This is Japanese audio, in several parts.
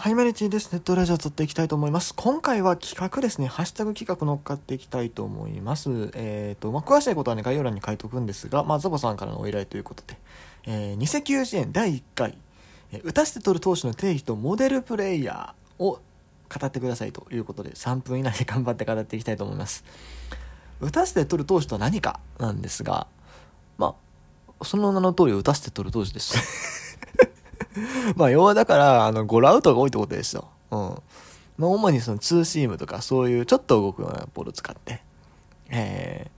はい、マリティです。ネットラジオを撮っていきたいと思います。今回は企画ですね、ハッシュタグ企画乗っかっていきたいと思います。えっ、ー、と、まあ、詳しいことはね、概要欄に書いておくんですが、まあ、ザボさんからのお依頼ということで、えー、偽球児園第1回、えー、打たせて取る投手の定義とモデルプレイヤーを語ってくださいということで、3分以内で頑張って語っていきたいと思います。打たせて取る投手とは何かなんですが、まあ、その名の通り打たせて取る投手です。まあ、要はだから、あの、ゴロアウトが多いってことですよ。うん。まあ、主にそのツーシームとか、そういうちょっと動くようなボールを使って、え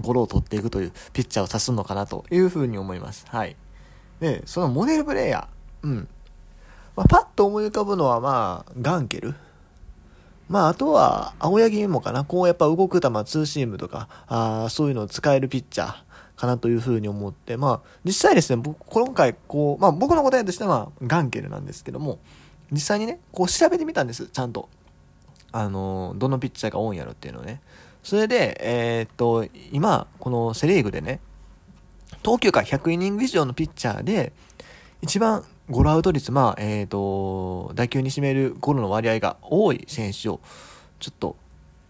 ー、ゴロを取っていくというピッチャーを指すのかなというふうに思います。はい。で、そのモデルプレイヤー、うん。まあ、パッと思い浮かぶのは、まあ、ガンケル。まあ、あとは、青柳もかな。こうやっぱ動く球、ツーシームとか、あそういうのを使えるピッチャー。かなというふうに思って、まあ、実際ですね、僕、今回、こう、まあ、僕の答えとしては、ガンケルなんですけども、実際にね、こう調べてみたんです、ちゃんと。あの、どのピッチャーが多いんやろっていうのをね。それで、えー、っと、今、このセリーグでね、投球回100イニング以上のピッチャーで、一番ゴロアウト率、まあ、えっ、と、打球に占めるゴロの割合が多い選手を、ちょっと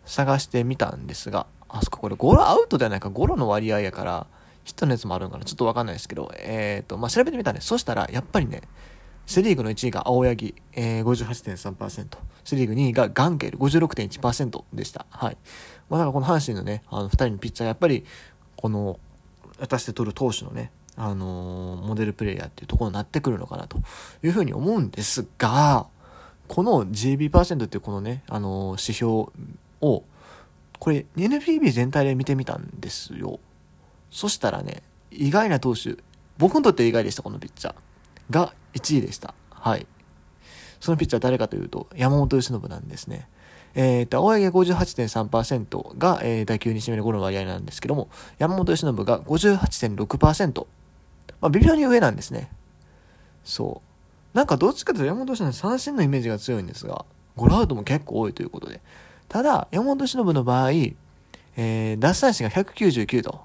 探してみたんですが、あそここれゴロアウトではないか、ゴロの割合やから、ヒットのやつもあるのかなちょっとわかんないですけど、えっ、ー、と、まあ、調べてみたんです。そしたら、やっぱりね、セリーグの1位が青柳、えー、58.3%。セリーグ2位がガンケル、56.1%でした。はい。まあ、だからこの阪神のね、あの、2人のピッチャー、やっぱり、この、私で取る投手のね、あのー、モデルプレイヤーっていうところになってくるのかなというふうに思うんですが、この GB% っていうこのね、あのー、指標を、これ NPB 全体で見てみたんですよ。そしたらね、意外な投手、僕にとって意外でした、このピッチャー。が1位でした。はい。そのピッチャー誰かというと、山本由伸なんですね。えっ、と、青柳58.3%が、えー、打球に占める5の割合なんですけども、山本由伸が58.6%。まあ、微妙に上なんですね。そう。なんかどっちかというと山本由伸三振のイメージが強いんですが、ゴロアウトも結構多いということで。ただ、山本由伸の場合、えー、奪三振が199と。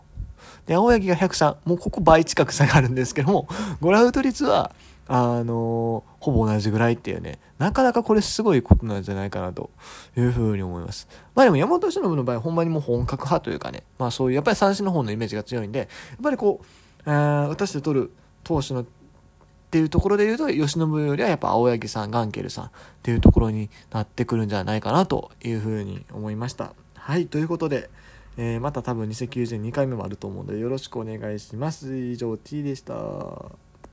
で、青柳が103。もうここ倍近く差がるんですけども、ゴラウト率は、あのー、ほぼ同じぐらいっていうね、なかなかこれすごいことなんじゃないかなというふうに思います。まあでも山本忍の場合、ほんまにもう本格派というかね、まあそういう、やっぱり三振の方のイメージが強いんで、やっぱりこう、あ私で取る投手のっていうところで言うと、吉信よりはやっぱ青柳さん、ガンケルさんっていうところになってくるんじゃないかなというふうに思いました。はい、ということで、えー、また多分2092回目もあると思うのでよろしくお願いします。以上 T でした。